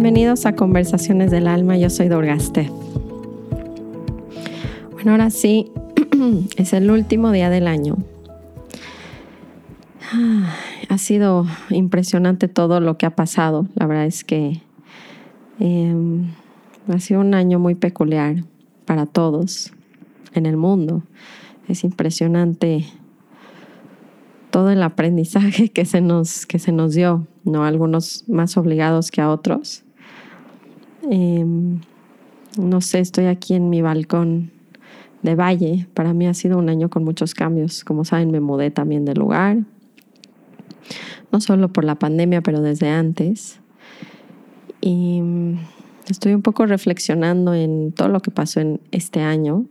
Bienvenidos a Conversaciones del Alma, yo soy Dorgaste. Bueno, ahora sí, es el último día del año. Ha sido impresionante todo lo que ha pasado. La verdad es que em, ha sido un año muy peculiar para todos en el mundo. Es impresionante todo el aprendizaje que se nos, que se nos dio, ¿no? Algunos más obligados que a otros. Em, no sé, estoy aquí en mi balcón de Valle. Para mí ha sido un año con muchos cambios. Como saben, me mudé también de lugar. No solo por la pandemia, pero desde antes. Y estoy un poco reflexionando en todo lo que pasó en este año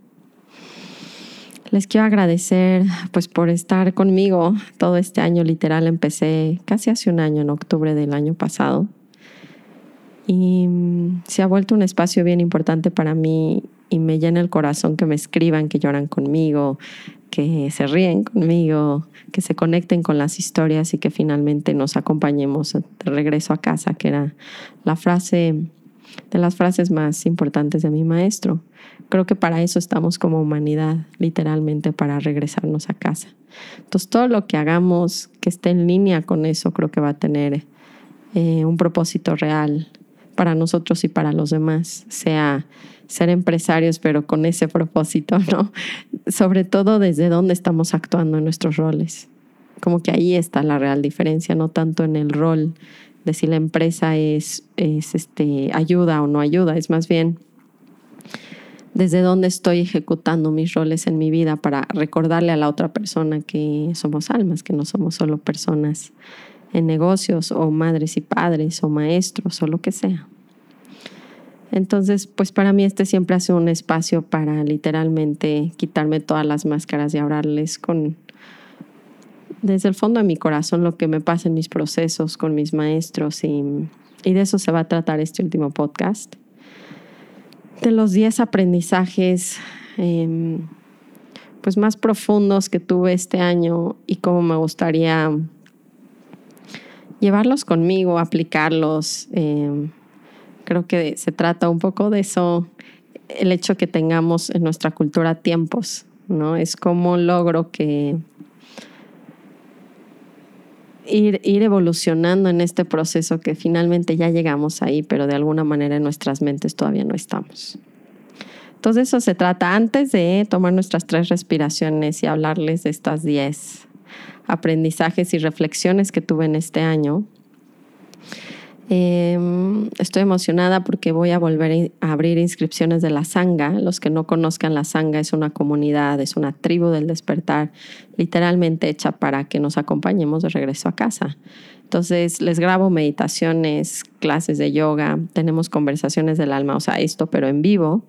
les quiero agradecer pues por estar conmigo todo este año. Literal empecé casi hace un año, en octubre del año pasado. Y mm, se ha vuelto un espacio bien importante para mí y me llena el corazón que me escriban, que lloran conmigo, que se ríen conmigo, que se conecten con las historias y que finalmente nos acompañemos de regreso a casa, que era la frase de las frases más importantes de mi maestro. Creo que para eso estamos como humanidad, literalmente, para regresarnos a casa. Entonces, todo lo que hagamos que esté en línea con eso, creo que va a tener eh, un propósito real para nosotros y para los demás, sea ser empresarios, pero con ese propósito, ¿no? Sobre todo desde dónde estamos actuando en nuestros roles. Como que ahí está la real diferencia, no tanto en el rol de si la empresa es, es este, ayuda o no ayuda, es más bien desde dónde estoy ejecutando mis roles en mi vida para recordarle a la otra persona que somos almas, que no somos solo personas en negocios o madres y padres o maestros o lo que sea. Entonces, pues para mí este siempre hace un espacio para literalmente quitarme todas las máscaras y hablarles con desde el fondo de mi corazón lo que me pasa en mis procesos con mis maestros y, y de eso se va a tratar este último podcast de los 10 aprendizajes em, pues más profundos que tuve este año y cómo me gustaría llevarlos conmigo, aplicarlos. Em, creo que se trata un poco de eso, el hecho que tengamos en nuestra cultura tiempos, ¿no? Es como logro que ir, evolucionando en este proceso que finalmente ya llegamos ahí, pero de alguna manera en nuestras mentes todavía no estamos. Entonces eso se trata antes de tomar nuestras tres respiraciones y hablarles de estas diez aprendizajes y reflexiones que tuve en este año. Em, estoy emocionada porque voy a volver a abrir inscripciones de la Sanga. Los que no conozcan la Sanga es una comunidad, es una tribu del despertar, literalmente hecha para que nos acompañemos de regreso a casa. Entonces les grabo meditaciones, clases de yoga, tenemos conversaciones del alma, o sea, esto pero en vivo.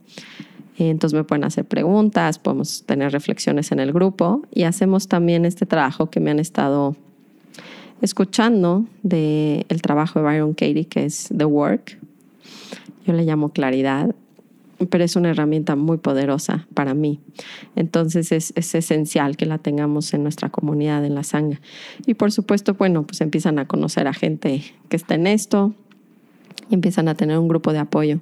Entonces me pueden hacer preguntas, podemos tener reflexiones en el grupo y hacemos también este trabajo que me han estado escuchando del el trabajo de Byron Katie, que es The Work. Yo le llamo claridad, pero es una herramienta muy poderosa para mí. Entonces es, es, esencial que la tengamos en nuestra comunidad, en la sangre. Y por supuesto, bueno, pues empiezan a conocer a gente que está en esto y empiezan a tener un grupo de apoyo.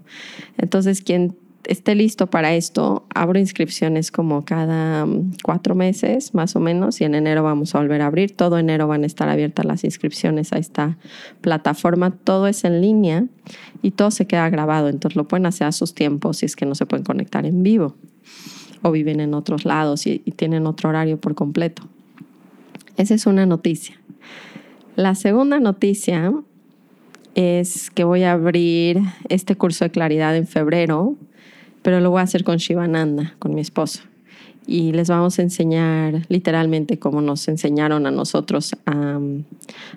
Entonces, quien esté listo para esto, abro inscripciones como cada mm, cuatro meses más o menos y en enero vamos a volver a abrir. Todo enero van a estar abiertas las inscripciones a esta plataforma. Todo es en línea y todo se queda grabado, entonces lo pueden hacer a sus tiempos si es que no se pueden conectar en vivo o viven en otros lados y, y tienen otro horario por completo. Esa es una noticia. La segunda noticia es que voy a abrir este curso de claridad en febrero pero lo voy a hacer con Shivananda, con mi esposo. Y les vamos a enseñar literalmente cómo nos enseñaron a nosotros a,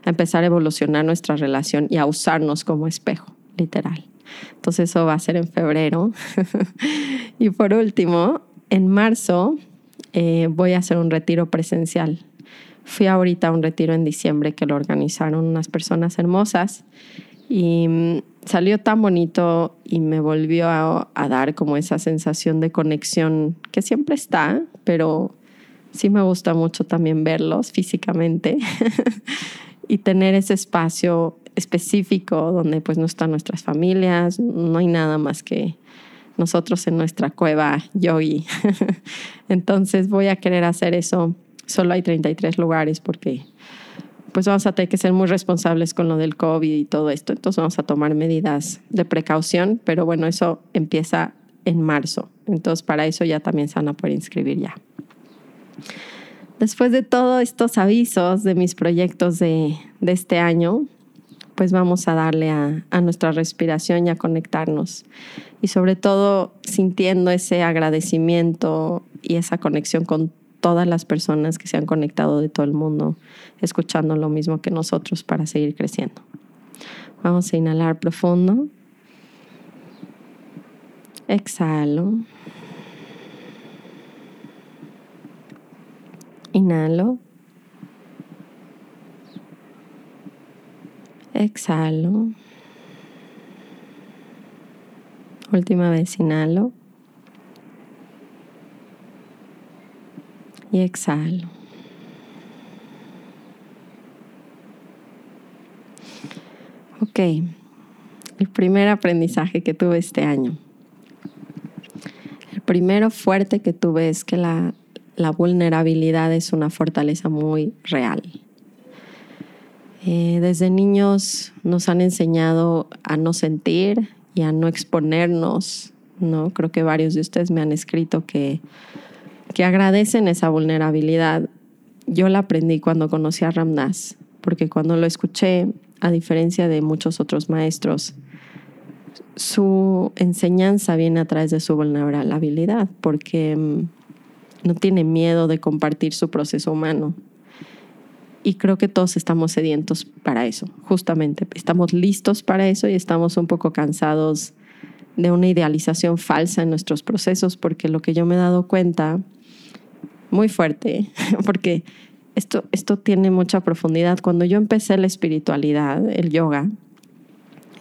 empezar a evolucionar nuestra relación y a usarnos como espejo, literal. Entonces eso va a ser en febrero. y por último, en marzo eh, voy a hacer un retiro presencial. Fui ahorita a un retiro en diciembre que lo organizaron unas personas hermosas y mm, salió tan bonito y me volvió a, dar como esa sensación de conexión que siempre está, pero sí me gusta mucho también verlos físicamente y tener ese espacio específico donde pues no están nuestras familias, no hay nada más que nosotros en nuestra cueva yogi. Entonces voy a querer hacer eso. Solo hay 33 lugares porque pues vamos a tener que ser muy responsables con lo del COVID y todo esto. Entonces vamos a tomar medidas de precaución, pero bueno, eso empieza en marzo. Entonces para eso ya también se van a poder inscribir ya. Después de todos estos avisos de mis proyectos de, de este año, pues vamos a darle a, a, nuestra respiración y a conectarnos. Y sobre todo sintiendo ese agradecimiento y esa conexión con todas las personas que se han conectado de todo el mundo, escuchando lo mismo que nosotros para seguir creciendo. Vamos a inhalar profundo. Exhalo. Inhalo. Exhalo. Última vez, inhalo. Y exhalo. Ok, el primer aprendizaje que tuve este año. El primero fuerte que tuve es que la, la vulnerabilidad es una fortaleza muy real. Eh, desde niños nos han enseñado a no sentir y a no exponernos, ¿no? Creo que varios de ustedes me han escrito que, que agradecen esa vulnerabilidad. Yo la aprendí cuando conocí a Ramdas, porque cuando lo escuché, a diferencia de muchos otros maestros, su enseñanza viene a través de su vulnerabilidad, porque mm, no tiene miedo de compartir su proceso humano y creo que todos estamos sedientos para eso, justamente. Estamos listos para eso y estamos un poco cansados de una idealización falsa en nuestros procesos, porque lo que yo me he dado cuenta, muy fuerte, porque esto, esto tiene mucha profundidad. Cuando yo empecé la espiritualidad, el yoga,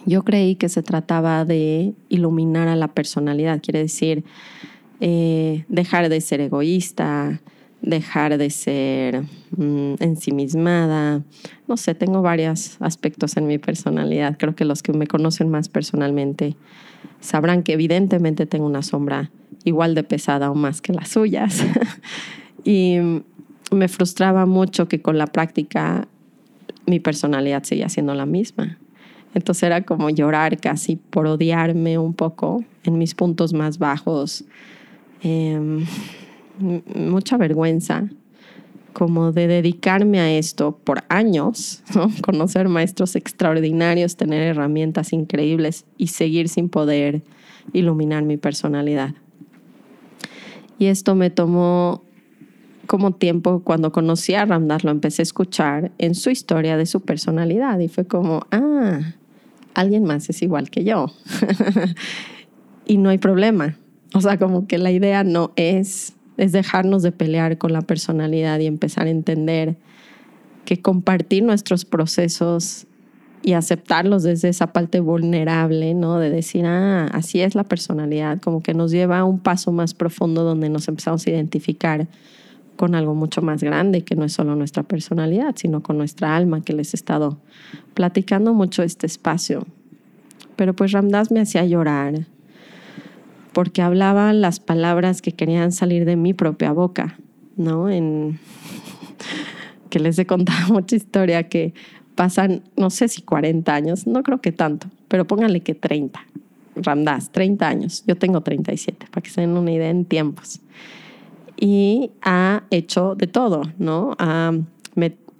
yo creí que se trataba de iluminar a la personalidad, quiere decir eh, dejar de ser egoísta, dejar de ser mm, ensimismada. No sé, tengo varios aspectos en mi personalidad. Creo que los que me conocen más personalmente sabrán que evidentemente tengo una sombra igual de pesada o más que las suyas. y me frustraba mucho que con la práctica mi personalidad seguía siendo la misma. Entonces era como llorar casi por odiarme un poco en mis puntos más bajos. Eh, mucha vergüenza como de dedicarme a esto por años, conocer maestros extraordinarios, tener herramientas increíbles y seguir sin poder iluminar mi personalidad. Y esto me tomó como tiempo cuando conocí a Ramdas, lo empecé a escuchar en su historia de su personalidad y fue como, ah, alguien más es igual que yo. y no hay problema. O sea, como que la idea no es es dejarnos de pelear con la personalidad y empezar a entender que compartir nuestros procesos y aceptarlos desde esa parte vulnerable, ¿no? De decir, ah, así es la personalidad, como que nos lleva a un paso más profundo donde nos empezamos a identificar con algo mucho más grande, que no es solo nuestra personalidad, sino con nuestra alma, que les he estado platicando mucho este espacio. Pero pues Ramdas me hacía llorar, porque hablaba las palabras que querían salir de mi propia boca, ¿no? En que les he contado mucha historia que pasan, no sé si 40 años, no creo que tanto, pero pónganle que 30. Ramdas, 30 años. Yo tengo 37, para que se den una idea en tiempos. Y ha hecho de todo, ¿no? Ha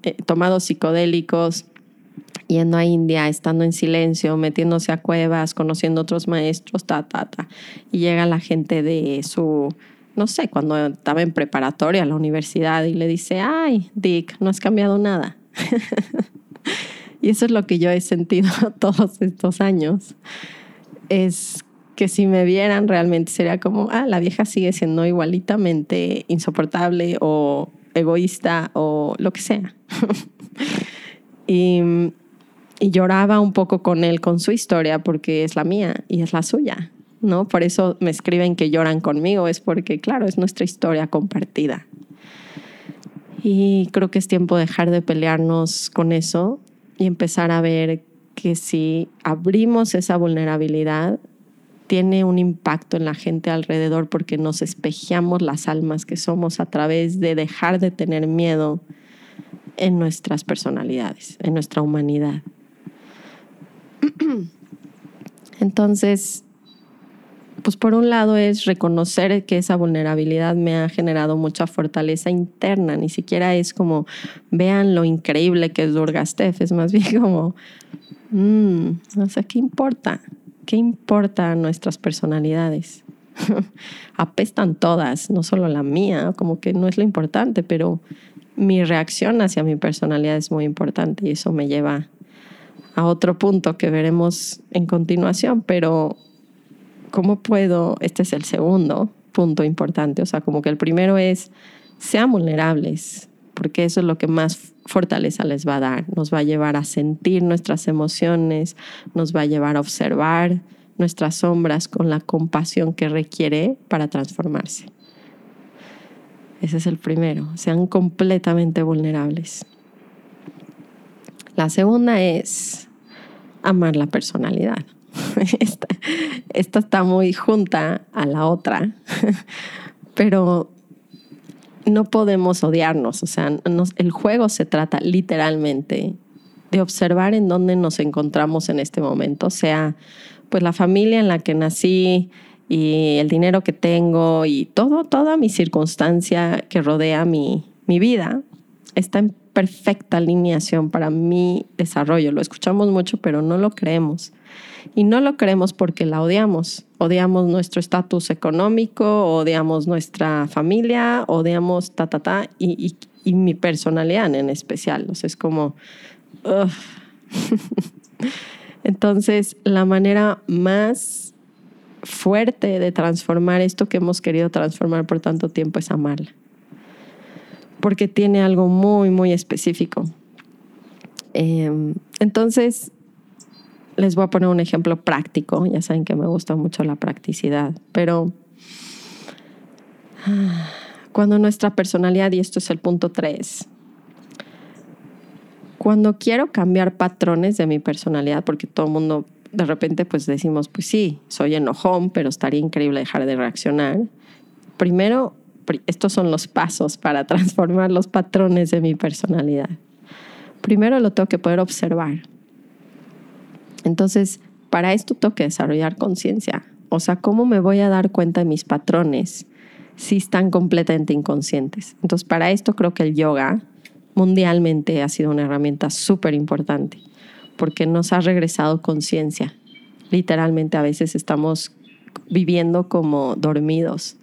eh, tomado psicodélicos, yendo a India, estando en silencio, metiéndose a cuevas, conociendo otros maestros, ta, ta, ta. Y llega la gente de su, no sé, cuando estaba en preparatoria, a la universidad, y le dice, ay, Dick, no has cambiado nada. y eso es lo que yo he sentido todos estos años. Es que si me vieran realmente sería como, ah, la vieja sigue siendo igualitamente insoportable o egoísta o lo que sea. y y lloraba un poco con él, con su historia, porque es la mía y es la suya, ¿no? Por eso me escriben que lloran conmigo, es porque, claro, es nuestra historia compartida. Y creo que es tiempo de dejar de pelearnos con eso y empezar a ver que si abrimos esa vulnerabilidad, tiene un impacto en la gente alrededor porque nos espejeamos las almas que somos a través de dejar de tener miedo en nuestras personalidades, en nuestra humanidad. Entonces, pues por un lado es reconocer que esa vulnerabilidad me ha generado mucha fortaleza interna, ni siquiera es como vean lo increíble que es Durga Steph, es más bien como, mmm, o sea, ¿qué importa? ¿Qué importa nuestras personalidades? Apestan todas, no solo la mía, como que no es lo importante, pero mi reacción hacia mi personalidad es muy importante y eso me lleva a otro punto que veremos en continuación, pero ¿cómo puedo? Este es el segundo punto importante, o sea, como que el primero es, sean vulnerables, porque eso es lo que más fortaleza les va a dar. Nos va a llevar a sentir nuestras emociones, nos va a llevar a observar nuestras sombras con la compasión que requiere para transformarse. Ese es el primero, sean completamente vulnerables. La segunda es amar la personalidad. Esta, está muy junta a la otra, pero no podemos odiarnos, o sea, el juego se trata literalmente de observar en dónde nos encontramos en este momento, sea pues la familia en la que nací y el dinero que tengo y todo, toda mi circunstancia que rodea mi, mi vida está en perfecta alineación para mi desarrollo. Lo escuchamos mucho, pero no lo creemos. Y no lo creemos porque la odiamos. Odiamos nuestro estatus económico, odiamos nuestra familia, odiamos ta, ta, ta, y, y, mi personalidad en especial. O sea, es como... Entonces, la manera más fuerte de transformar esto que hemos querido transformar por tanto tiempo es amarla. Porque tiene algo muy, muy específico. Em, entonces, les voy a poner un ejemplo práctico. Ya saben que me gusta mucho la practicidad, pero ah, cuando nuestra personalidad, y esto es el punto 3, cuando quiero cambiar patrones de mi personalidad, porque todo el mundo de repente pues decimos, pues sí, soy enojón, pero estaría increíble dejar de reaccionar. Primero, estos son los pasos para transformar los patrones de mi personalidad. Primero lo tengo que poder observar. Entonces, para esto tengo desarrollar conciencia. O sea, ¿cómo me voy a dar cuenta de mis patrones si están completamente inconscientes? Entonces, para esto creo que el yoga mundialmente ha sido una herramienta súper importante porque nos ha regresado conciencia. Literalmente a veces estamos viviendo como dormidos.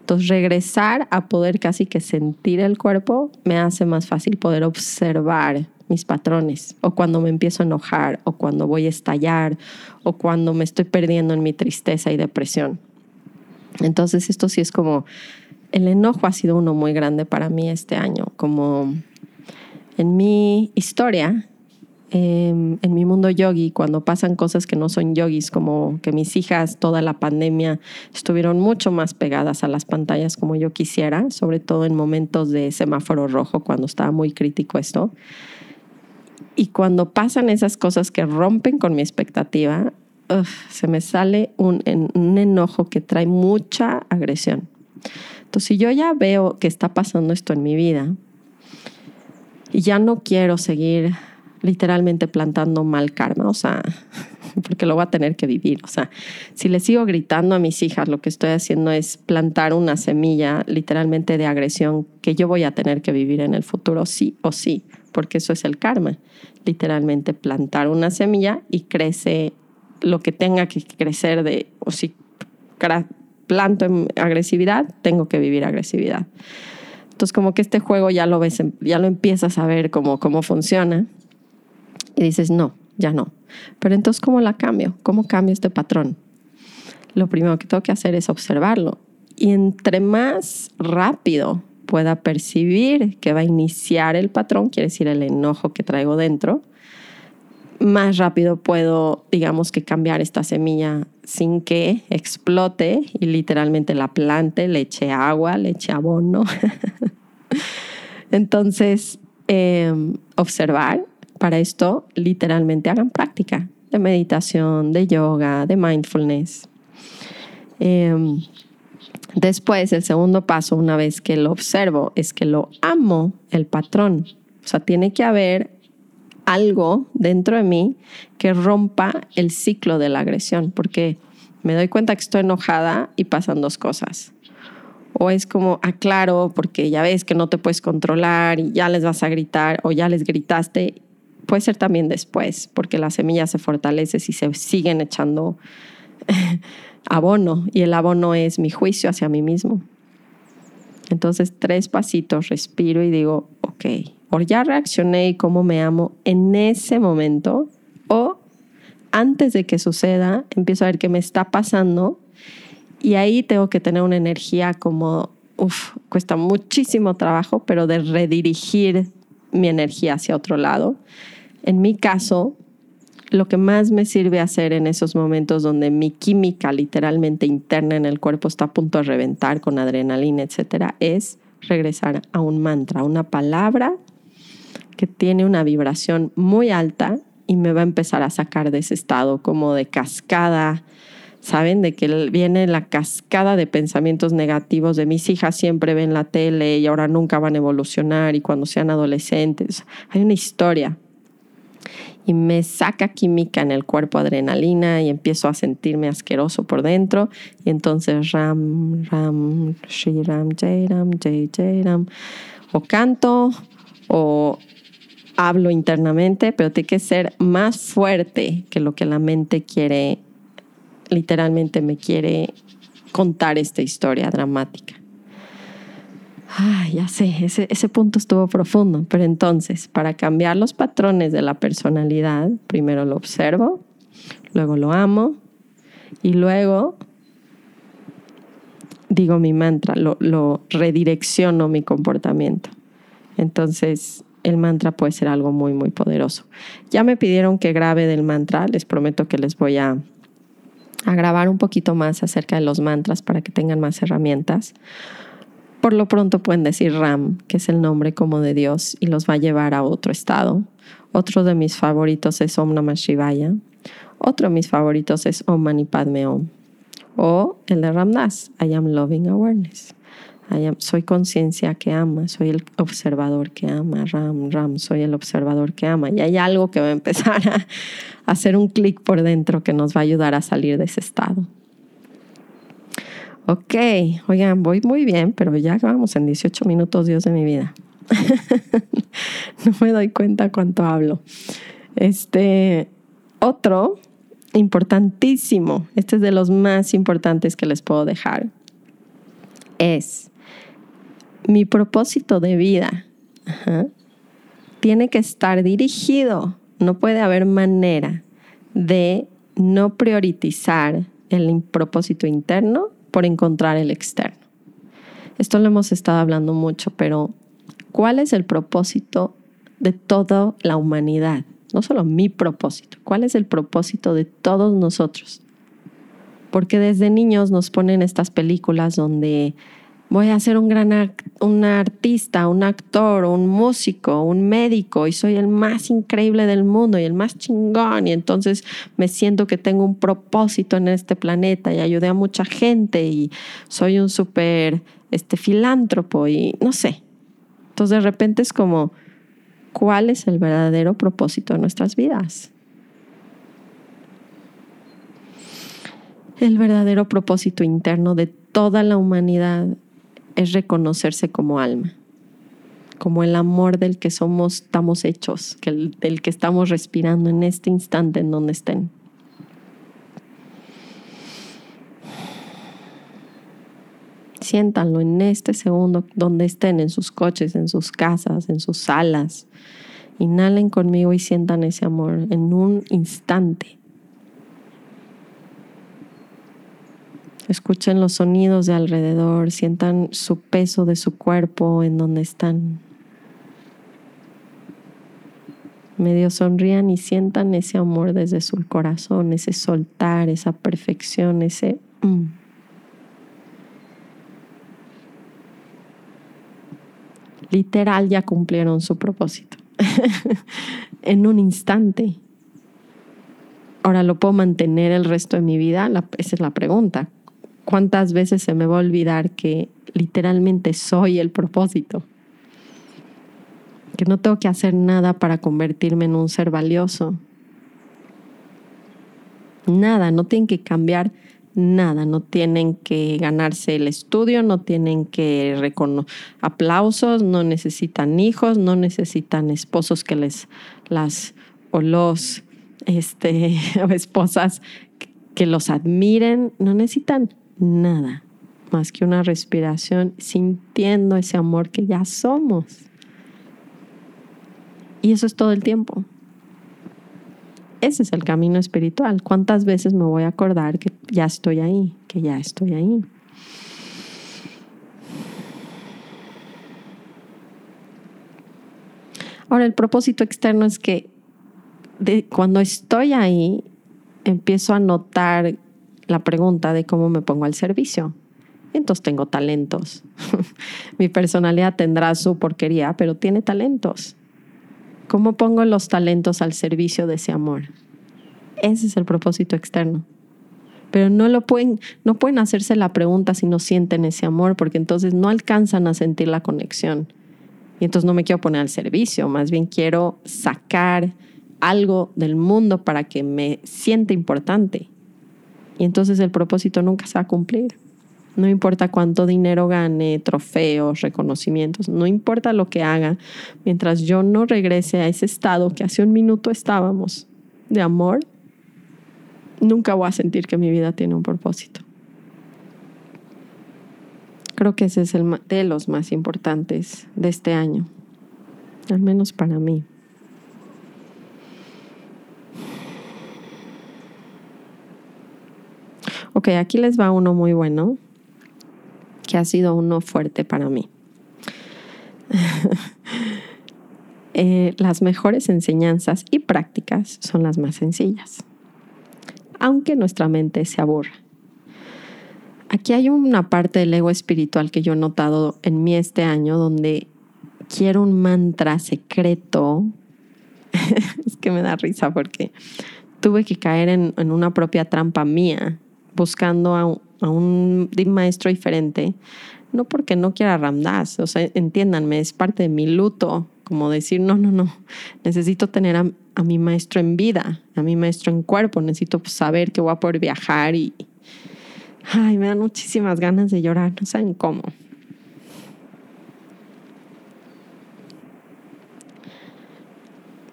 Entonces regresar a poder casi que sentir el cuerpo me hace más fácil poder observar mis patrones, o cuando me empiezo a enojar, o cuando voy a estallar, o cuando me estoy perdiendo en mi tristeza y depresión. Entonces esto sí es como, el enojo ha sido uno muy grande para mí este año, como en mi historia, em, en mi mundo yogi, cuando pasan cosas que no son yogis, como que mis hijas toda la pandemia estuvieron mucho más pegadas a las pantallas como yo quisiera, sobre todo en momentos de semáforo rojo, cuando estaba muy crítico esto. Y cuando pasan esas cosas que rompen con mi expectativa, se me sale un, un enojo que trae mucha agresión. Entonces, si yo ya veo que está pasando esto en mi vida y ya no quiero seguir literalmente plantando mal karma, o sea, porque lo voy a tener que vivir. O sea, si le sigo gritando a mis hijas, lo que estoy haciendo es plantar una semilla literalmente de agresión que yo voy a tener que vivir en el futuro, sí o sí, porque eso es el karma. Literalmente plantar una semilla y crece lo que tenga que crecer de, o si planto en agresividad, tengo que vivir agresividad. Entonces, como que este juego ya lo ves, ya lo empiezas a ver cómo, cómo funciona y dices, no, ya no. Pero entonces, ¿cómo la cambio? ¿Cómo cambio este patrón? Lo primero que tengo que hacer es observarlo. Y entre más rápido pueda percibir que va a iniciar el patrón, quiere decir el enojo que traigo dentro, más rápido puedo, digamos que cambiar esta semilla sin que explote y literalmente la plante, le eche agua, le eche abono. Entonces, em, observar para esto literalmente hagan práctica de meditación, de yoga, de mindfulness. Em, después, el segundo paso, una vez que lo observo, es que lo amo el patrón. O sea, tiene que haber algo dentro de mí que rompa el ciclo de la agresión, porque me doy cuenta que estoy enojada y pasan dos cosas. O es como, aclaro, porque ya ves que no te puedes controlar y ya les vas a gritar o ya les gritaste. Puede ser también después, porque la semilla se fortalece si se siguen echando abono y el abono es mi juicio hacia mí mismo. Entonces, tres pasitos, respiro y digo, ok, o ya reaccioné y cómo me amo en ese momento, o antes de que suceda, empiezo a ver qué me está pasando y ahí tengo que tener una energía como, uff, cuesta muchísimo trabajo, pero de redirigir mi energía hacia otro lado. En mi caso, lo que más me sirve hacer en esos momentos donde mi química literalmente interna en el cuerpo está a punto de reventar con adrenalina, etcétera, es regresar a un mantra, una palabra que tiene una vibración muy alta y me va a empezar a sacar de ese estado como de cascada, ¿saben? De que viene la cascada de pensamientos negativos de mis hijas siempre ven la tele y ahora nunca van a evolucionar y cuando sean adolescentes. Hay una historia y me saca química en el cuerpo, adrenalina, y empiezo a sentirme asqueroso por dentro. Y entonces Ram, Ram, Shri Ram, Jai Ram, Jai Jai Ram. O canto o hablo internamente, pero tiene que ser más fuerte que lo que la mente quiere, literalmente me quiere contar esta historia dramática. Ah, ya sé, ese, punto estuvo profundo, pero entonces, para cambiar los patrones de la personalidad, primero lo observo, luego lo amo y luego digo mi mantra, lo, redirecciono mi comportamiento. Entonces, el mantra puede ser algo muy, muy poderoso. Ya me pidieron que grabe del mantra, les prometo que les voy a grabar un poquito más acerca de los mantras para que tengan más herramientas. Por lo pronto pueden decir Ram, que es el nombre como de Dios y los va a llevar a otro estado. Otro de mis favoritos es Om Namah Shivaya. Otro de mis favoritos es Om Mani Padme Om. O el de Ramdas, I am loving awareness. I am, soy conciencia que ama, soy el observador que ama, Ram, Ram, soy el observador que ama. Y hay algo que va a empezar a, a hacer un clic por dentro que nos va a ayudar a salir de ese estado. Ok, oigan, voy muy bien, pero ya vamos en 18 minutos, Dios de mi vida. no me doy cuenta cuánto hablo. Este, otro importantísimo, este es de los más importantes que les puedo dejar, es mi propósito de vida. Tiene que estar dirigido, no puede haber manera de no priorizar el propósito interno por encontrar el externo. Esto lo hemos estado hablando mucho, pero ¿cuál es el propósito de toda la humanidad? No solo mi propósito, ¿cuál es el propósito de todos nosotros? Porque desde niños nos ponen estas películas donde voy a ser un gran un artista, un actor, un músico, un médico y soy el más increíble del mundo y el más chingón y entonces me siento que tengo un propósito en este planeta y ayudé a mucha gente y soy un súper este, filántropo y no sé. Entonces de repente es como, ¿cuál es el verdadero propósito de nuestras vidas? El verdadero propósito interno de toda la humanidad es reconocerse como alma, como el amor del que somos, estamos hechos, que del que estamos respirando en este instante en donde estén. Siéntanlo en este segundo donde estén, en sus coches, en sus casas, en sus salas. Inhalen conmigo y sientan ese amor en un instante. Escuchen los sonidos de alrededor, sientan su peso de su cuerpo en donde están. Medio sonrían y sientan ese amor desde su corazón, ese soltar, esa perfección, ese... Mm. Literal ya cumplieron su propósito. en un instante. Ahora lo puedo mantener el resto de mi vida, esa es la pregunta. ¿Cuántas veces se me va a olvidar que literalmente soy el propósito? Que no tengo que hacer nada para convertirme en un ser valioso. Nada, no tienen que cambiar nada, no tienen que ganarse el estudio, no tienen que aplausos, no necesitan hijos, no necesitan esposos que les las o los este, esposas que los admiren, no necesitan nada más que una respiración sintiendo ese amor que ya somos. Y eso es todo el tiempo. Ese es el camino espiritual. ¿Cuántas veces me voy a acordar que ya estoy ahí, que ya estoy ahí? Ahora, el propósito externo es que cuando estoy ahí, empiezo a notar la pregunta de cómo me pongo al servicio. Entonces tengo talentos. Mi personalidad tendrá su porquería, pero tiene talentos. ¿Cómo pongo los talentos al servicio de ese amor? Ese es el propósito externo. Pero no lo pueden, no pueden hacerse la pregunta si no sienten ese amor, porque entonces no alcanzan a sentir la conexión. Y entonces no me quiero poner al servicio, más bien quiero sacar algo del mundo para que me sienta importante. Y entonces el propósito nunca se va a cumplir. No importa cuánto dinero gane, trofeos, reconocimientos, no importa lo que haga, mientras yo no regrese a ese estado que hace un minuto estábamos de amor, nunca voy a sentir que mi vida tiene un propósito. Creo que ese es el de los más importantes de este año, al menos para mí. Ok, aquí les va uno muy bueno que ha sido uno fuerte para mí. Eh, las mejores enseñanzas y prácticas son las más sencillas, aunque nuestra mente se aburra. Aquí hay una parte del ego espiritual que yo he notado en mí este año donde quiero un mantra secreto. es que me da risa porque tuve que caer en, en una propia trampa mía buscando a, a un maestro diferente, no porque no quiera Ramdas, o sea, entiéndanme, es parte de mi luto, como decir, no, no, no, necesito tener a, mi maestro en vida, a mi maestro en cuerpo, necesito saber que voy a poder viajar y, ay, me dan muchísimas ganas de llorar, no saben cómo.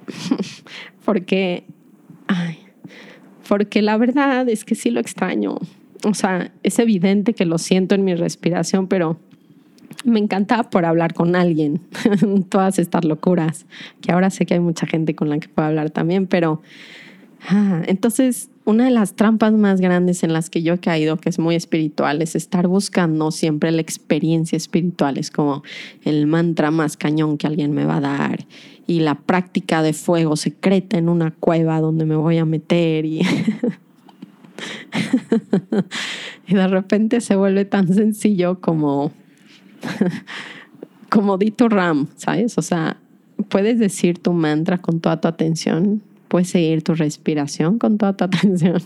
porque, ay, porque la verdad es que sí lo extraño. O sea, es evidente que lo siento en mi respiración, pero me encantaba por hablar con alguien, todas estas locuras, que ahora sé que hay mucha gente con la que puedo hablar también, pero ah, entonces una de las trampas más grandes en las que yo he caído, que es muy espiritual, es estar buscando siempre la experiencia espiritual, es como el mantra más cañón que alguien me va a dar. Y la práctica de fuego secreta en una cueva donde me voy a meter y de repente se vuelve tan sencillo como, como di tu ram, ¿sabes? O sea, puedes decir tu mantra con toda tu atención, puedes seguir tu respiración con toda tu atención.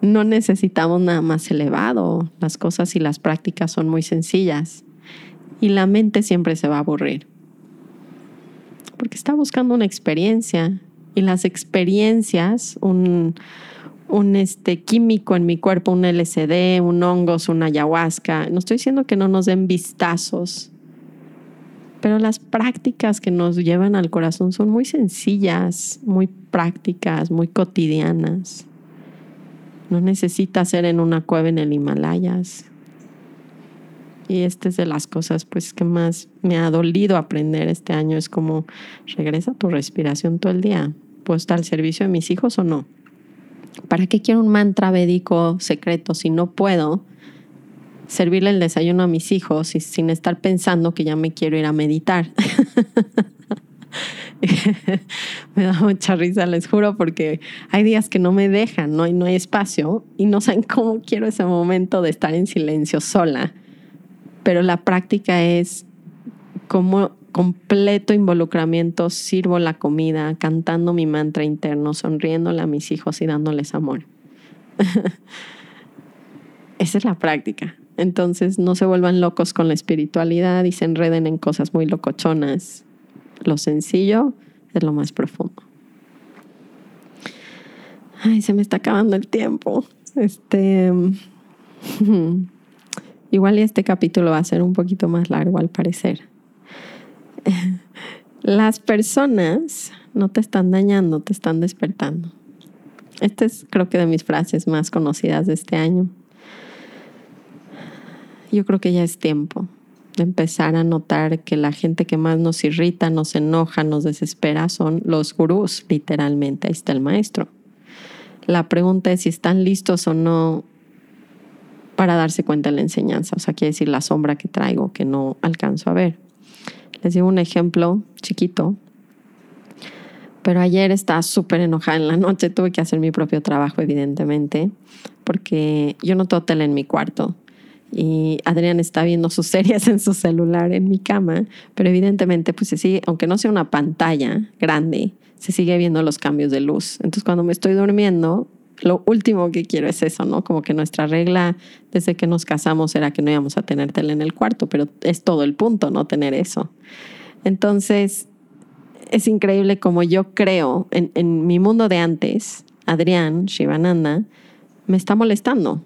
No necesitamos nada más elevado, las cosas y las prácticas son muy sencillas. Y la mente siempre se va a aburrir. Porque está buscando una experiencia. Y las experiencias, un, un este, químico en mi cuerpo, un LSD, un hongos, una ayahuasca. No estoy diciendo que no nos den vistazos, pero las prácticas que nos llevan al corazón son muy sencillas, muy prácticas, muy cotidianas. No necesita ser en una cueva en el Himalayas. Y esta es de las cosas pues que más me ha dolido aprender este año. Es como regresa tu respiración todo el día. ¿Puedo estar al servicio de mis hijos o no? ¿Para qué quiero un mantra védico secreto si no puedo servirle el desayuno a mis hijos y, sin estar pensando que ya me quiero ir a meditar? me da mucha risa, les juro, porque hay días que no me dejan, no hay, no hay espacio y no saben cómo quiero ese momento de estar en silencio sola. Pero la práctica es cómo completo involucramiento, sirvo la comida, cantando mi mantra interno, sonriéndole a mis hijos y dándoles amor. Esa es la práctica. Entonces no se vuelvan locos con la espiritualidad y se enreden en cosas muy locochonas. Lo sencillo es lo más profundo. Ay, se me está acabando el tiempo. Este. Igual este capítulo va a ser un poquito más largo al parecer. Las personas no te están dañando, te están despertando. Esta es creo que de mis frases más conocidas de este año. Yo creo que ya es tiempo de empezar a notar que la gente que más nos irrita, nos enoja, nos desespera son los gurús, literalmente. Ahí está el maestro. La pregunta es si están listos o no para darse cuenta de la enseñanza. O sea, quiere decir la sombra que traigo, que no alcanzo a ver. Les digo un ejemplo chiquito. Pero ayer estaba súper enojada en la noche. Tuve que hacer mi propio trabajo, evidentemente, porque yo no tengo en mi cuarto. Y Adrián está viendo sus series en su celular en mi cama, pero evidentemente, pues se sigue, aunque no sea una pantalla grande, se sigue viendo los cambios de luz. Entonces, cuando me estoy durmiendo, lo último que quiero es eso, ¿no? Como que nuestra regla desde que nos casamos era que no íbamos a tener tele en el cuarto, pero es todo el punto, no tener eso. Entonces, es increíble como yo creo en, en mi mundo de antes, Adrián, Shivananda, me está molestando.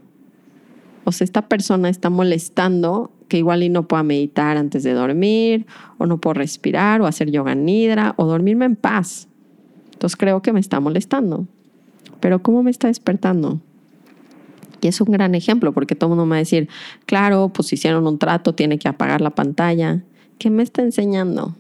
O sea, esta persona está molestando que igual y no pueda meditar antes de dormir, o no puedo respirar, o hacer yoga nidra, o dormirme en paz. Entonces creo que me está molestando pero ¿cómo me está despertando? Y es un gran ejemplo porque todo el mundo me va a decir, claro, pues hicieron un trato, tiene que apagar la pantalla. ¿Qué me está enseñando?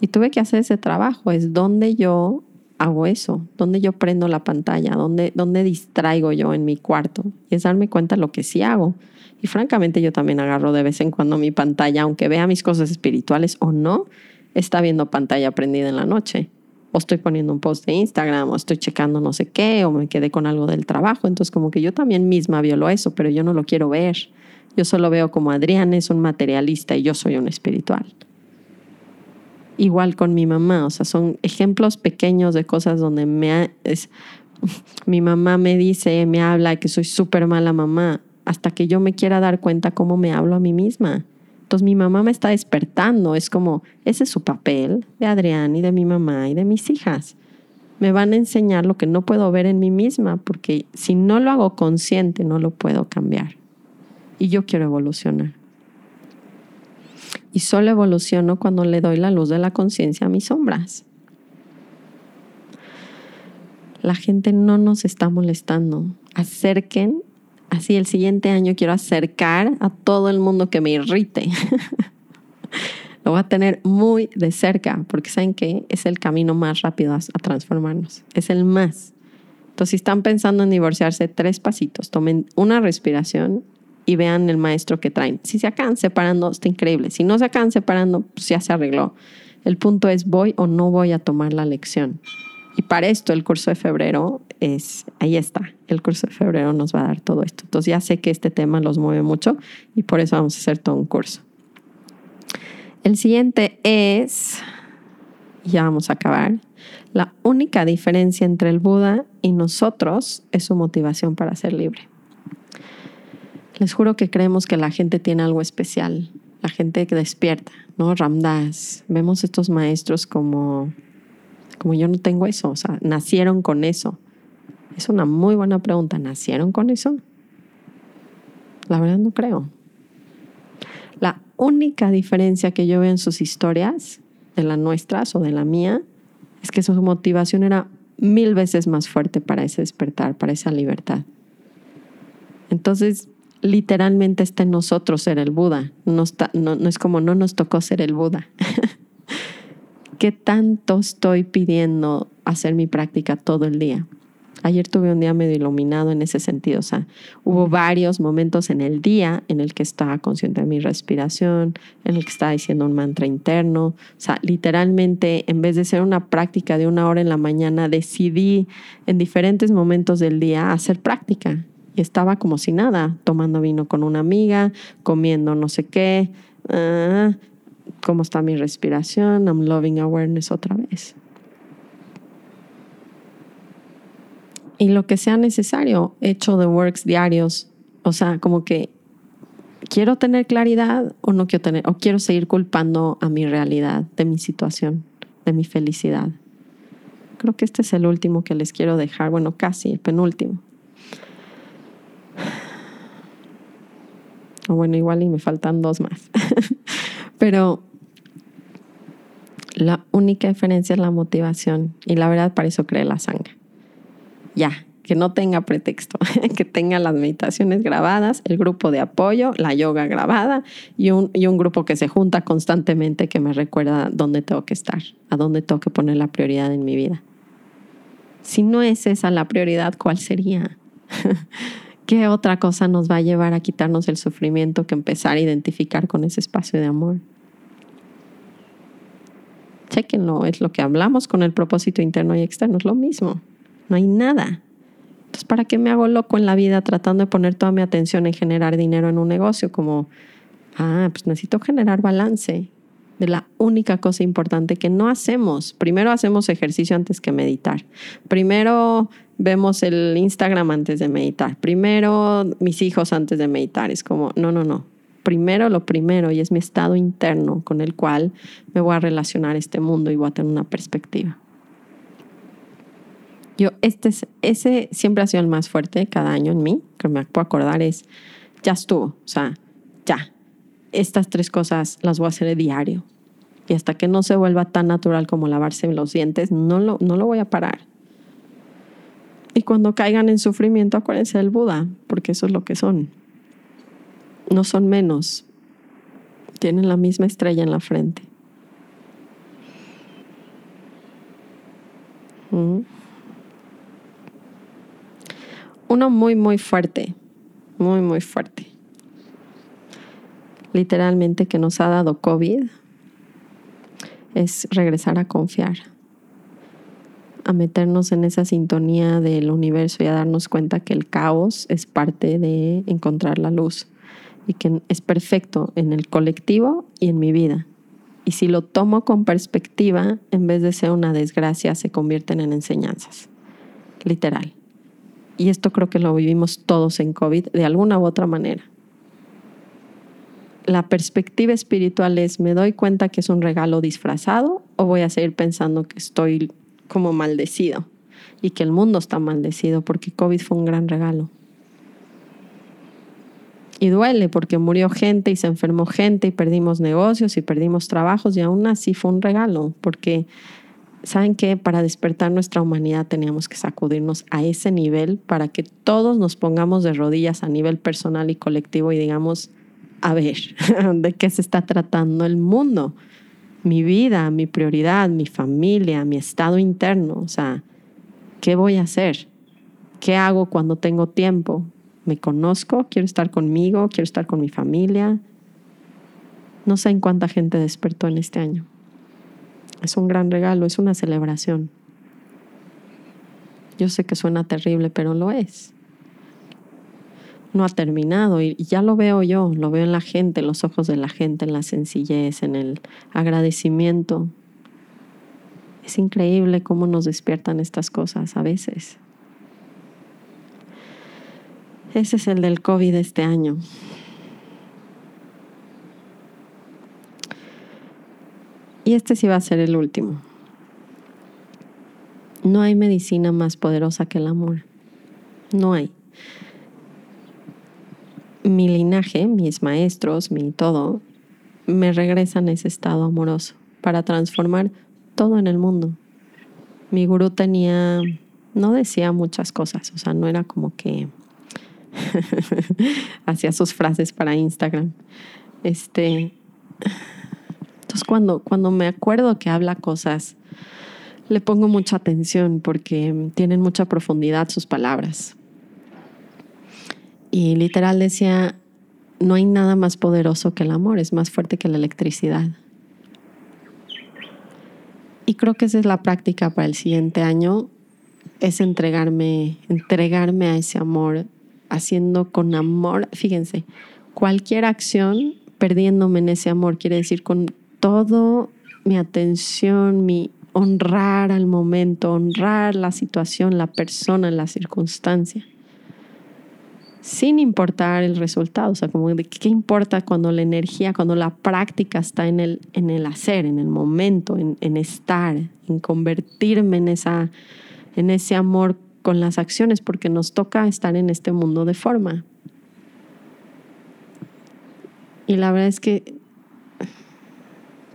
Y tuve que hacer ese trabajo, es donde yo hago eso, donde yo prendo la pantalla, donde, donde distraigo yo en mi cuarto. Y es darme cuenta lo que sí hago. Y francamente yo también agarro de vez en cuando mi pantalla, aunque vea mis cosas espirituales o no, está viendo pantalla prendida en la noche o estoy poniendo un post de Instagram, o estoy checando no sé qué, o me quedé con algo del trabajo. Entonces, como que yo también misma violo eso, pero yo no lo quiero ver. Yo solo veo como Adrián es un materialista y yo soy un espiritual. Igual con mi mamá, o sea, son ejemplos pequeños de cosas donde me es, mi mamá me dice, me habla que soy súper mala mamá, hasta que yo me quiera dar cuenta cómo me hablo a mí misma. Entonces mi mamá me está despertando, es como, ese es su papel de Adrián y de mi mamá y de mis hijas. Me van a enseñar lo que no puedo ver en mí misma, porque si no lo hago consciente, no lo puedo cambiar. Y yo quiero evolucionar. Y solo evoluciono cuando le doy la luz de la conciencia a mis sombras. La gente no nos está molestando. Acerquen así el siguiente año quiero acercar a todo el mundo que me irrite. Lo voy a tener muy de cerca porque saben que es el camino más rápido a, transformarnos. Es el más. Entonces, si están pensando en divorciarse, tres pasitos. Tomen una respiración y vean el maestro que traen. Si se acaban separando, está increíble. Si no se acaban separando, pues ya se arregló. El punto es, ¿voy o no voy a tomar la lección? Y para esto el curso de febrero es, ahí está, el curso de febrero nos va a dar todo esto. Entonces ya sé que este tema los mueve mucho y por eso vamos a hacer todo un curso. El siguiente es, ya vamos a acabar, la única diferencia entre el Buda y nosotros es su motivación para ser libre. Les juro que creemos que la gente tiene algo especial, la gente que despierta, ¿no? Ramdas, vemos estos maestros como como yo no tengo eso, o sea, nacieron con eso. Es una muy buena pregunta, ¿nacieron con eso? La verdad no creo. La única diferencia que yo veo en sus historias, de las nuestras o de la mía, es que su motivación era mil veces más fuerte para ese despertar, para esa libertad. Entonces, literalmente está en nosotros ser el Buda. No, no, no es como no nos tocó ser el Buda. ¿Qué tanto estoy pidiendo hacer mi práctica todo el día? Ayer tuve un día medio iluminado en ese sentido, o sea, hubo varios momentos en el día en el que estaba consciente de mi respiración, en el que estaba diciendo un mantra interno, o sea, literalmente en vez de ser una práctica de una hora en la mañana, decidí en diferentes momentos del día hacer práctica estaba como si nada, tomando vino con una amiga, comiendo no sé qué, ah, cómo está mi respiración, I'm loving awareness otra vez. Y lo que sea necesario, hecho de works diarios, o sea, como que quiero tener claridad o no quiero tener, o quiero seguir culpando a mi realidad, de mi situación, de mi felicidad. Creo que este es el último que les quiero dejar, bueno, casi el penúltimo. O bueno, igual y me faltan dos más. Pero la única diferencia es la motivación y la verdad para eso cree la sangre. Ya, que no tenga pretexto, que tenga las meditaciones grabadas, el grupo de apoyo, la yoga grabada y un, y un grupo que se junta constantemente que me recuerda dónde tengo que estar, a dónde tengo que poner la prioridad en mi vida. Si no es esa la prioridad, ¿cuál sería? ¿Qué otra cosa nos va a llevar a quitarnos el sufrimiento que empezar a identificar con ese espacio de amor? Chequenlo, es lo que hablamos con el propósito interno y externo, es lo mismo. No hay nada entonces, ¿para qué me hago loco en la vida tratando de poner toda mi atención en generar dinero en un negocio? Como, ah, pues necesito generar balance de la única cosa importante que no hacemos. Primero hacemos ejercicio antes que meditar. Primero vemos el Instagram antes de meditar. Primero mis hijos antes de meditar. Es como, no, no, no. Primero lo primero y es mi estado interno con el cual me voy a relacionar este mundo y voy a tener una perspectiva. Yo, este, ese siempre ha sido el más fuerte cada año en mí, que me puedo acordar, es, ya estuvo, o sea. Estas tres cosas las voy a hacer de diario. Y hasta que no se vuelva tan natural como lavarse los dientes, no lo, no lo voy a parar. Y cuando caigan en sufrimiento, acuérdense del Buda, porque eso es lo que son. No son menos. Tienen la misma estrella en la frente. ¿Mm? Uno muy, muy fuerte, muy, muy fuerte. Literalmente que nos ha dado COVID es regresar a confiar, a meternos en esa sintonía del universo y a darnos cuenta que el caos es parte de encontrar la luz y que es perfecto en el colectivo y en mi vida. Y si lo tomo con perspectiva, en vez de ser una desgracia, se convierten en enseñanzas. Literal y esto creo que lo vivimos todos en COVID de alguna u otra manera. La perspectiva espiritual es, ¿me doy cuenta que es un regalo disfrazado o voy a seguir pensando que estoy como maldecido y que el mundo está maldecido porque COVID fue un gran regalo? Y duele porque murió gente y se enfermó gente y perdimos negocios y perdimos trabajos y aún así fue un regalo porque ¿saben qué? Para despertar nuestra humanidad teníamos que sacudirnos a ese nivel para que todos nos pongamos de rodillas a nivel personal y colectivo y digamos, a ver, ¿de qué se está tratando el mundo? Mi vida, mi prioridad, mi familia, mi estado interno. O sea, ¿qué voy a hacer? ¿Qué hago cuando tengo tiempo? ¿Me conozco? ¿Quiero estar conmigo? ¿Quiero estar con mi familia? No sé en cuánta gente despertó en este año. Es un gran regalo, es una celebración. Yo sé que suena terrible, pero lo es. No ha terminado y ya lo veo yo, lo veo en la gente, en los ojos de la gente, en la sencillez, en el agradecimiento. Es increíble cómo nos despiertan estas cosas a veces. Ese es el del COVID este año. Y este sí va a ser el último. No hay medicina más poderosa que el amor. No hay. Mi linaje, mis maestros, mi todo, me regresan ese estado amoroso para transformar todo en el mundo. Mi gurú tenía, no decía muchas cosas, o sea, no era como que hacía sus frases para Instagram. Este, entonces cuando, cuando me acuerdo que habla cosas, le pongo mucha atención porque tienen mucha profundidad sus palabras. Y literal decía, no hay nada más poderoso que el amor, es más fuerte que la electricidad. Y creo que esa es la práctica para el siguiente año, es entregarme, entregarme a ese amor, haciendo con amor, fíjense, cualquier acción perdiéndome en ese amor, quiere decir con todo mi atención, mi honrar al momento, honrar la situación, la persona, la circunstancia, sin importar el resultado. O sea, qué importa cuando la energía, cuando la práctica está en el, en el hacer, en el momento, en, en estar, en convertirme en, esa, en ese amor con las acciones, porque nos toca estar en este mundo de forma. Y la verdad es que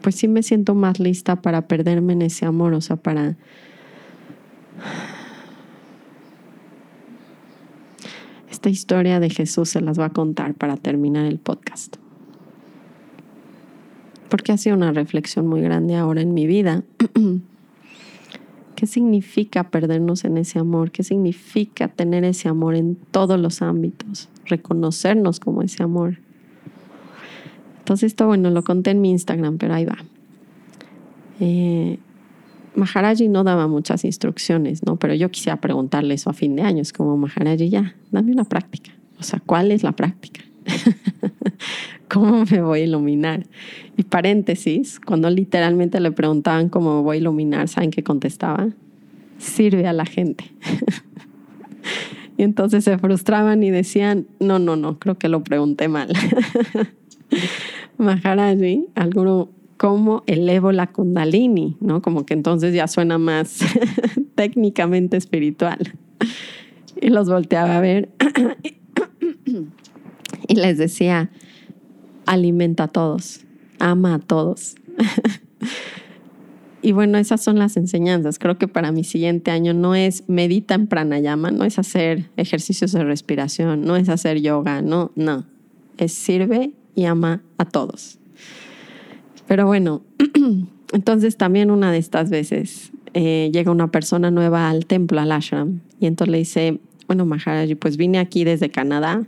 pues sí me siento más lista para perderme en ese amor, o sea, para... Esta historia de Jesús se las va a contar para terminar el podcast. Porque ha sido una reflexión muy grande ahora en mi vida. ¿Qué significa perdernos en ese amor? ¿Qué significa tener ese amor en todos los ámbitos? Reconocernos como ese amor. Entonces esto, bueno, lo conté en mi Instagram, pero ahí va. Eh, Maharaji no daba muchas instrucciones, ¿no? Pero yo quisiera preguntarle eso a fin de año. Es como, Maharaji, ya, dame una práctica. O sea, ¿cuál es la práctica? ¿Cómo me voy a iluminar? Y paréntesis, cuando literalmente le preguntaban cómo me voy a iluminar, ¿saben qué contestaba? Sirve a la gente. y entonces se frustraban y decían, no, no, no, creo que lo pregunté mal. Maharaji, alguno cómo elevo la kundalini, ¿no? Como que entonces ya suena más técnicamente espiritual. Y los volteaba a ver y les decía, alimenta a todos, ama a todos. y bueno, esas son las enseñanzas. Creo que para mi siguiente año no es medita en pranayama, no es hacer ejercicios de respiración, no es hacer yoga, no, no. Es sirve y ama a todos. Pero bueno, entonces también una de estas veces eh, llega una persona nueva al templo, al ashram, y entonces le dice, bueno, Maharaji, pues vine aquí desde Canadá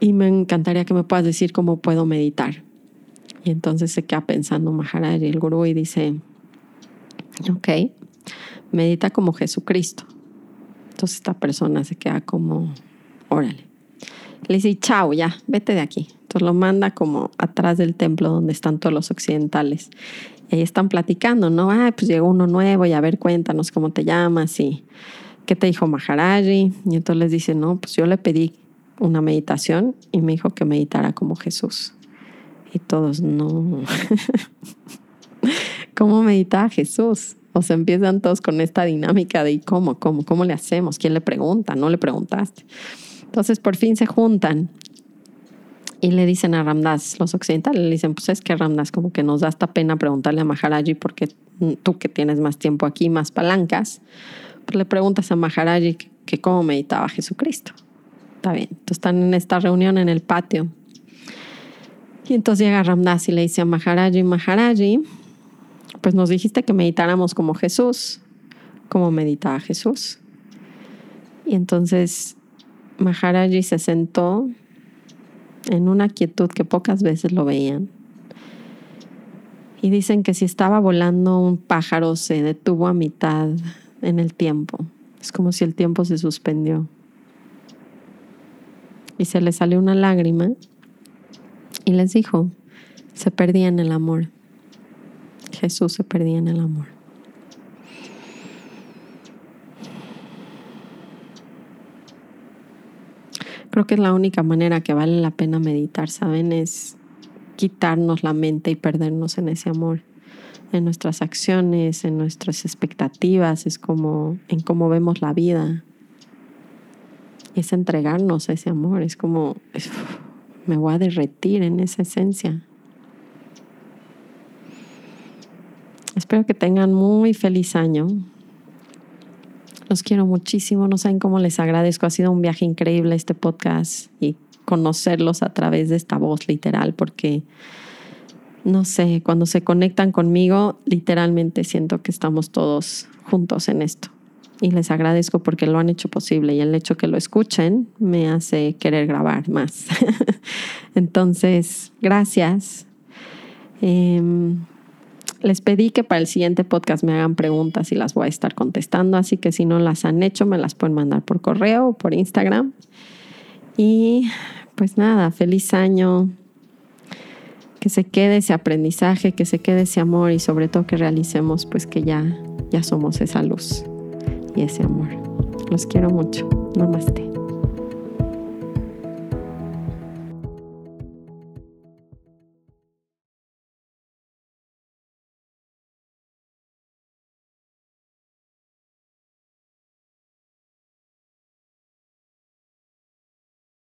y me encantaría que me puedas decir cómo puedo meditar. Y entonces se queda pensando Maharaji, el gurú, y dice, ok, medita como Jesucristo. Entonces esta persona se queda como, órale. Le dice, chao, ya, vete de aquí. Entonces lo manda como atrás del templo donde están todos los occidentales. Y ahí están platicando, ¿no? Ah, pues llegó uno nuevo y a ver, cuéntanos cómo te llamas y qué te dijo Maharaji. Y entonces les dice, no, pues yo le pedí una meditación y me dijo que meditara como Jesús. Y todos, no. ¿Cómo medita Jesús? O sea, empiezan todos con esta dinámica de cómo, cómo, cómo le hacemos? ¿Quién le pregunta? No le preguntaste. Entonces por fin se juntan y le dicen a Ramdas, los occidentales, le dicen, pues es que Ramdas como que nos da esta pena preguntarle a Maharaji porque tú que tienes más tiempo aquí, más palancas, pues le preguntas a Maharaji que, cómo meditaba Jesucristo. Está bien, entonces están en esta reunión en el patio. Y entonces llega Ramdas y le dice a Maharaji, Maharaji, pues nos dijiste que meditáramos como Jesús, como meditaba Jesús. Y entonces Maharaji se sentó en una quietud que pocas veces lo veían. Y dicen que si estaba volando un pájaro se detuvo a mitad en el tiempo. Es como si el tiempo se suspendió. Y se le salió una lágrima y les dijo, se perdía en el amor. Jesús se perdía en el amor. Creo que es la única manera que vale la pena meditar, ¿saben? Es quitarnos la mente y perdernos en ese amor, en nuestras acciones, en nuestras expectativas, es como en cómo vemos la vida. Es entregarnos a ese amor, es como me voy a derretir en esa esencia. Espero que tengan muy feliz año. Los quiero muchísimo, no saben cómo les agradezco. Ha sido un viaje increíble este podcast y conocerlos a través de esta voz literal, porque no sé, cuando se conectan conmigo, literalmente siento que estamos todos juntos en esto. Y les agradezco porque lo han hecho posible y el hecho que lo escuchen me hace querer grabar más. Entonces, gracias. Em, les pedí que para el siguiente podcast me hagan preguntas y las voy a estar contestando, así que si no las han hecho, me las pueden mandar por correo o por Instagram. Y pues nada, feliz año. que se quede ese aprendizaje, que se quede ese amor y sobre todo que realicemos pues que ya, ya somos esa luz y ese amor. Los quiero mucho. Namaste.